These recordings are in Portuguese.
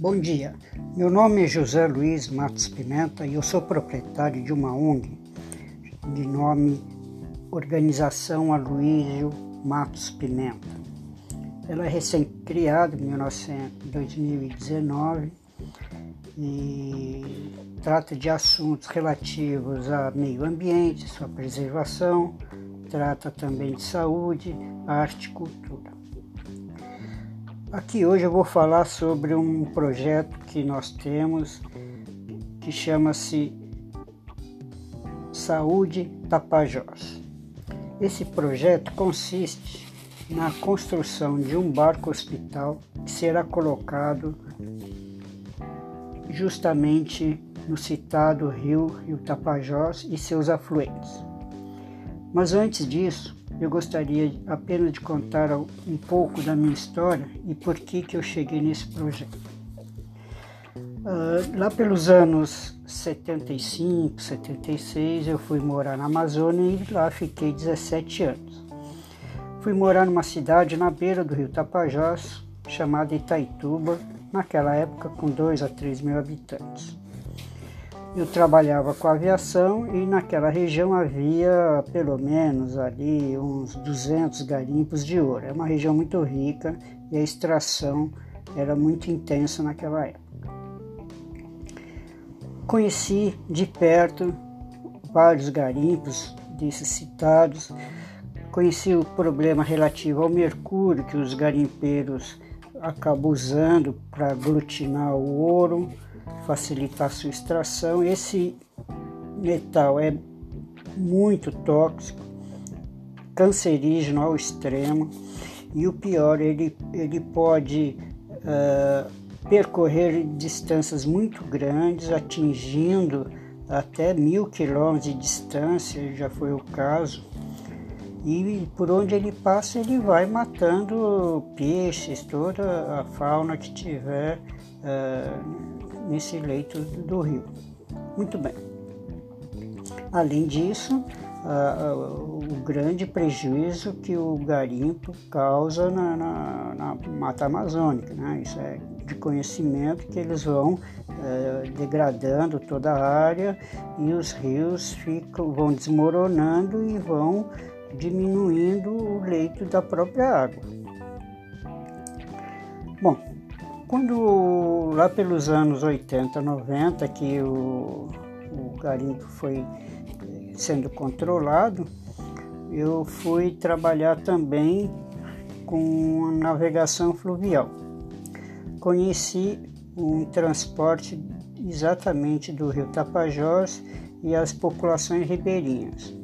Bom dia, meu nome é José Luiz Matos Pimenta e eu sou proprietário de uma ONG de nome Organização Aloysio Matos Pimenta. Ela é recém-criada em 2019 e trata de assuntos relativos a meio ambiente, sua preservação, trata também de saúde, arte e cultura. Aqui hoje eu vou falar sobre um projeto que nós temos que chama-se Saúde Tapajós. Esse projeto consiste na construção de um barco hospital que será colocado justamente no citado rio Rio Tapajós e seus afluentes. Mas antes disso, eu gostaria apenas de contar um pouco da minha história e por que, que eu cheguei nesse projeto. Uh, lá pelos anos 75, 76, eu fui morar na Amazônia e lá fiquei 17 anos. Fui morar numa cidade na beira do rio Tapajós, chamada Itaituba, naquela época com 2 a 3 mil habitantes. Eu trabalhava com aviação e naquela região havia pelo menos ali uns 200 garimpos de ouro. É uma região muito rica e a extração era muito intensa naquela época. Conheci de perto vários garimpos desses citados, conheci o problema relativo ao mercúrio que os garimpeiros acabam usando para aglutinar o ouro facilitar sua extração. Esse metal é muito tóxico, cancerígeno ao extremo e o pior, ele, ele pode uh, percorrer distâncias muito grandes, atingindo até mil quilômetros de distância, já foi o caso. E por onde ele passa, ele vai matando peixes, toda a fauna que tiver uh, nesse leito do rio. Muito bem. Além disso, o grande prejuízo que o garimpo causa na, na, na mata amazônica. Né? Isso é de conhecimento que eles vão é, degradando toda a área e os rios ficam, vão desmoronando e vão diminuindo o leito da própria água. Quando lá pelos anos 80, 90, que o, o garimpo foi eh, sendo controlado, eu fui trabalhar também com navegação fluvial. Conheci um transporte exatamente do rio Tapajós e as populações ribeirinhas.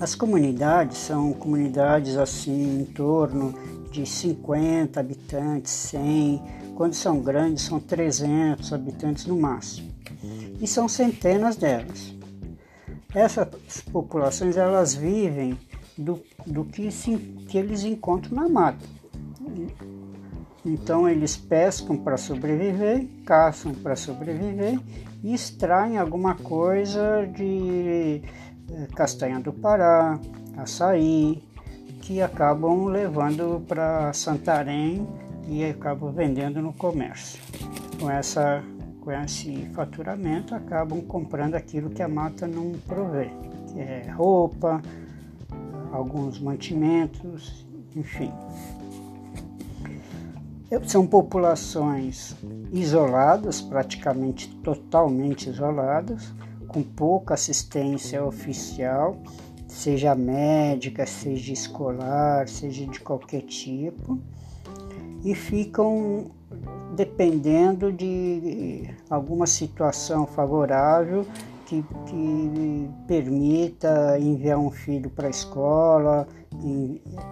As comunidades são comunidades assim em torno de 50 habitantes, 100, quando são grandes são 300 habitantes no máximo. E são centenas delas. Essas populações elas vivem do, do que, se, que eles encontram na mata. Então eles pescam para sobreviver, caçam para sobreviver e extraem alguma coisa de eh, castanha do Pará, açaí, que acabam levando para Santarém e acabam vendendo no comércio. Com, essa, com esse faturamento, acabam comprando aquilo que a mata não provê, que é roupa, alguns mantimentos, enfim. São populações isoladas, praticamente totalmente isoladas, com pouca assistência oficial seja médica, seja escolar, seja de qualquer tipo, e ficam dependendo de alguma situação favorável que, que permita enviar um filho para a escola,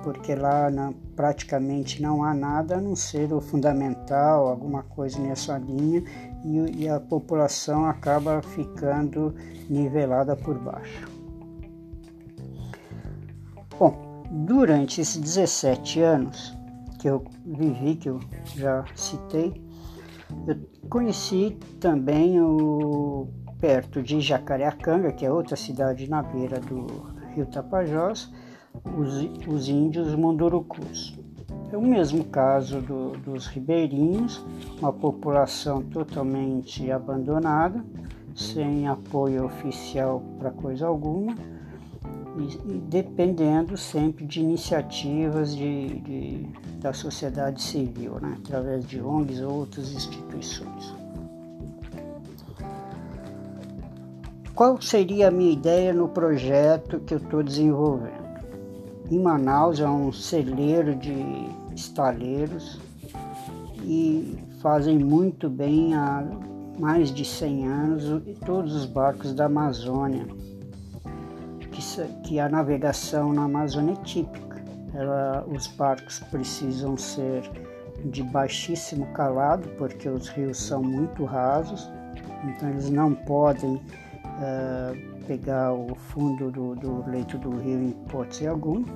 porque lá na, praticamente não há nada a não ser o fundamental, alguma coisa nessa linha, e, e a população acaba ficando nivelada por baixo. Bom, durante esses 17 anos que eu vivi, que eu já citei, eu conheci também o perto de Jacareacanga, que é outra cidade na beira do rio Tapajós, os, os índios mundurucus. É o mesmo caso do, dos ribeirinhos, uma população totalmente abandonada, sem apoio oficial para coisa alguma, e, dependendo sempre de iniciativas de, de da sociedade civil, né? através de ONGs ou outras instituições. Qual seria a minha ideia no projeto que eu estou desenvolvendo? Em Manaus é um celeiro de estaleiros e fazem muito bem há mais de 100 anos todos os barcos da Amazônia, que, que a navegação na Amazônia é típica. Ela, os barcos precisam ser de baixíssimo calado, porque os rios são muito rasos, então eles não podem uh, pegar o fundo do, do leito do rio em hipótese alguma.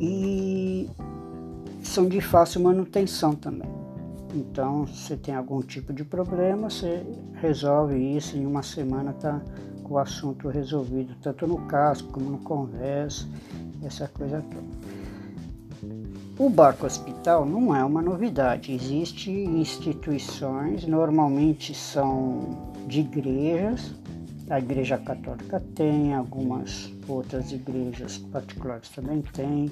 E são de fácil manutenção também. Então, se tem algum tipo de problema, você resolve isso em uma semana tá com o assunto resolvido, tanto no casco como no converso, essa coisa toda. O barco hospital não é uma novidade. Existem instituições, normalmente são de igrejas. A igreja católica tem, algumas outras igrejas particulares também tem.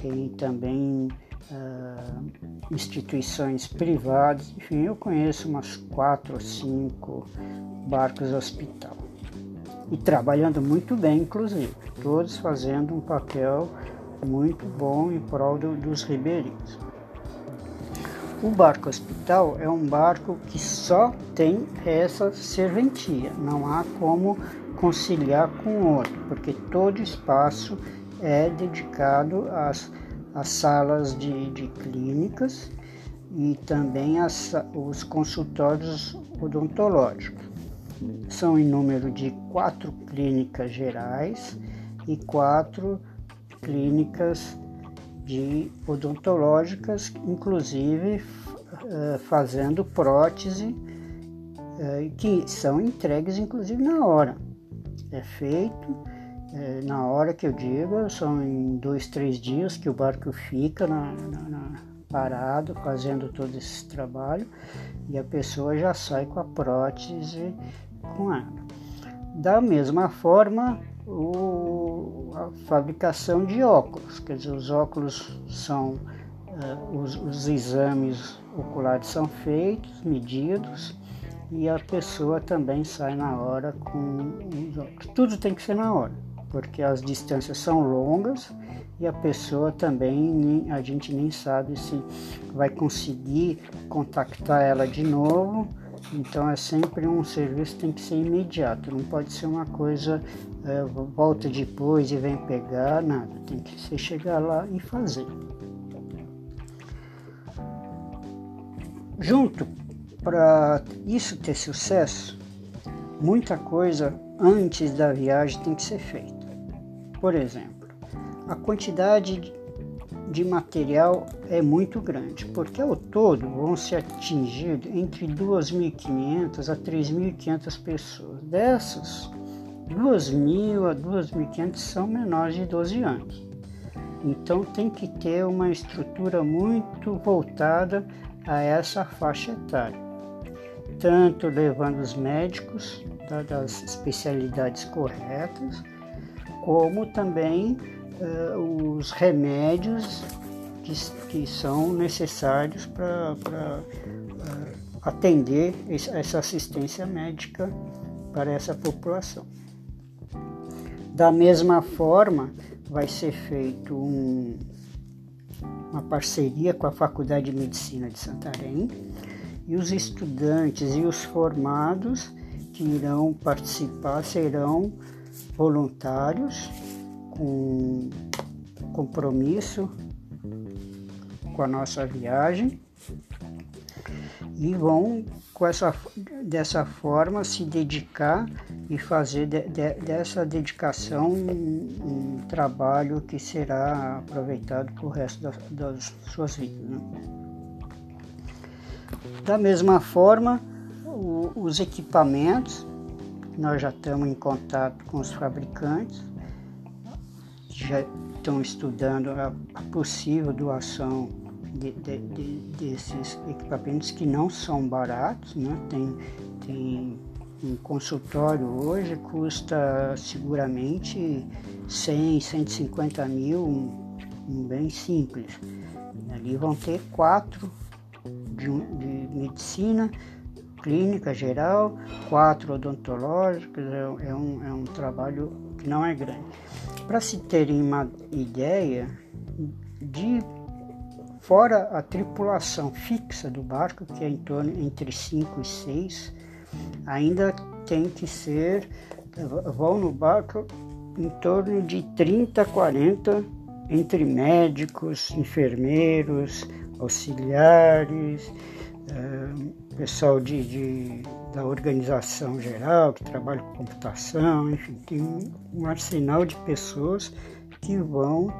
Tem também uh, instituições privadas. Enfim, eu conheço umas quatro ou cinco barcos hospital. E trabalhando muito bem, inclusive. Todos fazendo um papel muito bom em prol do, dos ribeirinhos. O barco hospital é um barco que só tem essa serventia, não há como conciliar com outro, porque todo espaço é dedicado às, às salas de, de clínicas e também as, os consultórios odontológicos. São em número de quatro clínicas gerais e quatro clínicas de odontológicas, inclusive uh, fazendo prótese, uh, que são entregues inclusive na hora. É feito uh, na hora que eu digo, são em dois, três dias que o barco fica na, na, na, parado fazendo todo esse trabalho e a pessoa já sai com a prótese com ela. Da mesma forma, o, a fabricação de óculos, quer dizer, os óculos são, uh, os, os exames oculares são feitos, medidos, e a pessoa também sai na hora com os óculos. Tudo tem que ser na hora, porque as distâncias são longas e a pessoa também, a gente nem sabe se vai conseguir contactar ela de novo então é sempre um serviço tem que ser imediato, não pode ser uma coisa, é, volta depois e vem pegar, nada. Tem que ser chegar lá e fazer. Junto, para isso ter sucesso, muita coisa antes da viagem tem que ser feita. Por exemplo, a quantidade de material é muito grande, porque ao todo vão se atingir entre 2.500 a 3.500 pessoas. Dessas, 2.000 a 2.500 são menores de 12 anos. Então tem que ter uma estrutura muito voltada a essa faixa etária, tanto levando os médicos das especialidades corretas, como também uh, os remédios que, que, são necessários para uh, atender essa assistência médica para essa população. Da mesma forma, vai ser feito um, uma parceria com a Faculdade de Medicina de Santarém e os estudantes e os formados que irão participar serão voluntários com compromisso com a nossa viagem e vão com essa, dessa forma se dedicar e fazer de, de, dessa dedicação um, um, trabalho que será aproveitado para o resto das, das suas vidas. Né? Da mesma forma, o, os equipamentos, nós já estamos em contato com os fabricantes, já estão estudando a, possível doação de, de, de, desses equipamentos que não são baratos, né? Tem, tem um consultório hoje custa seguramente 100, 150 mil, um, um bem simples. Ali vão ter quatro de, de medicina, clínica geral, quatro odontológicas, é, é, um, é um trabalho que não é grande. Para se terem uma ideia, de fora a tripulação fixa do barco, que é em torno entre 5 e 6, ainda tem que ser, vão no barco em torno de 30 a 40 entre médicos, enfermeiros, auxiliares, é, pessoal de, de, da organização geral que trabalha com computação, enfim, tem um arsenal de pessoas que vão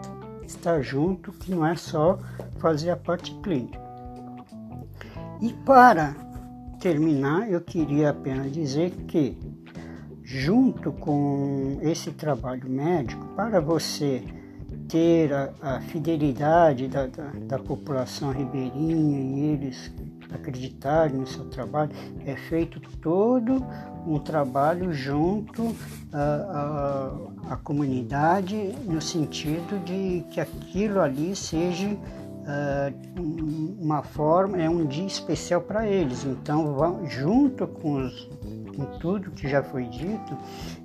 estar junto, que não é só fazer a parte clínica. E para terminar, eu queria apenas dizer que, junto com esse trabalho médico, para você ter a, a fidelidade da, da, da, população ribeirinha e eles acreditarem no seu trabalho, é feito todo um trabalho junto à, à, à comunidade, no sentido de que aquilo ali seja uh, uma forma, é um dia especial para eles. Então, vão, junto com, os, com tudo que já foi dito,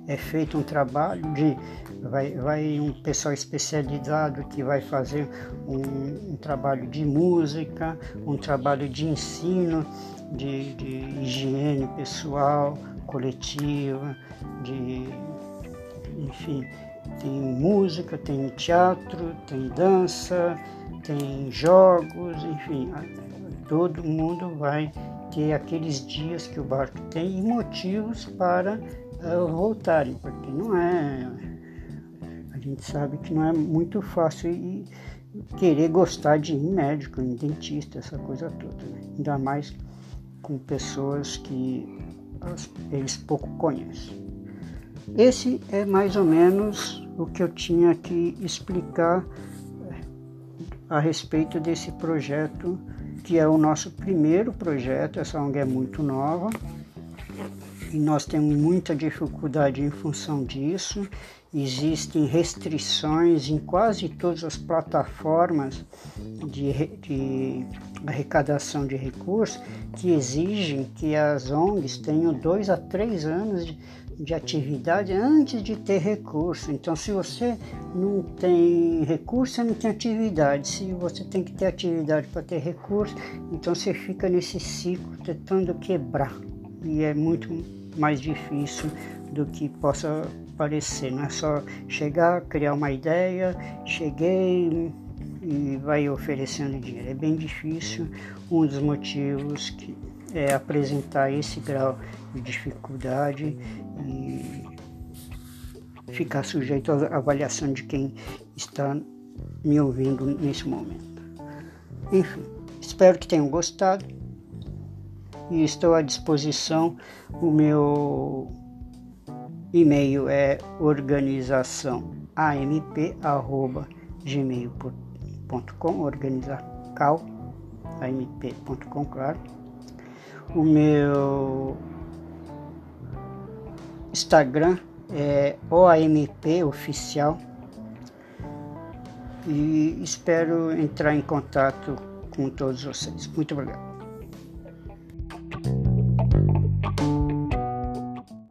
é feito um trabalho de vai, vai um pessoal especializado que vai fazer um, um trabalho de música, um trabalho de ensino, de, de higiene pessoal, coletiva, de enfim, tem música, tem teatro, tem dança, tem jogos, enfim, todo mundo vai ter aqueles dias que o barco tem e motivos para uh, voltarem, porque não é a gente sabe que não é muito fácil e querer gostar de ir médico, em dentista, essa coisa toda. Né? Ainda mais com pessoas que eles pouco conhecem. Esse é mais ou menos o que eu tinha que explicar eh, a respeito desse projeto, que é o nosso primeiro projeto. Essa ONG é muito nova e nós temos muita dificuldade em função disso existem restrições em quase todas as plataformas de, de, arrecadação de recursos que exigem que as ONGs tenham dois a três anos de, de atividade antes de ter recurso. Então, se você não tem recurso, você não tem atividade. Se você tem que ter atividade para ter recurso, então você fica nesse ciclo tentando quebrar. E é muito mais difícil do que possa parecer. Não é só chegar, criar uma ideia, cheguei e vai oferecendo dinheiro. É bem difícil. Um dos motivos que é apresentar esse grau de dificuldade e ficar sujeito à avaliação de quem está me ouvindo nesse momento. Enfim, espero que tenham gostado e estou à disposição. O meu e-mail é organizaçãoamp@gmail.com, organizacal.amp.com, claro. O meu Instagram é OAMP oficial e espero entrar em contato com todos vocês. Muito obrigado.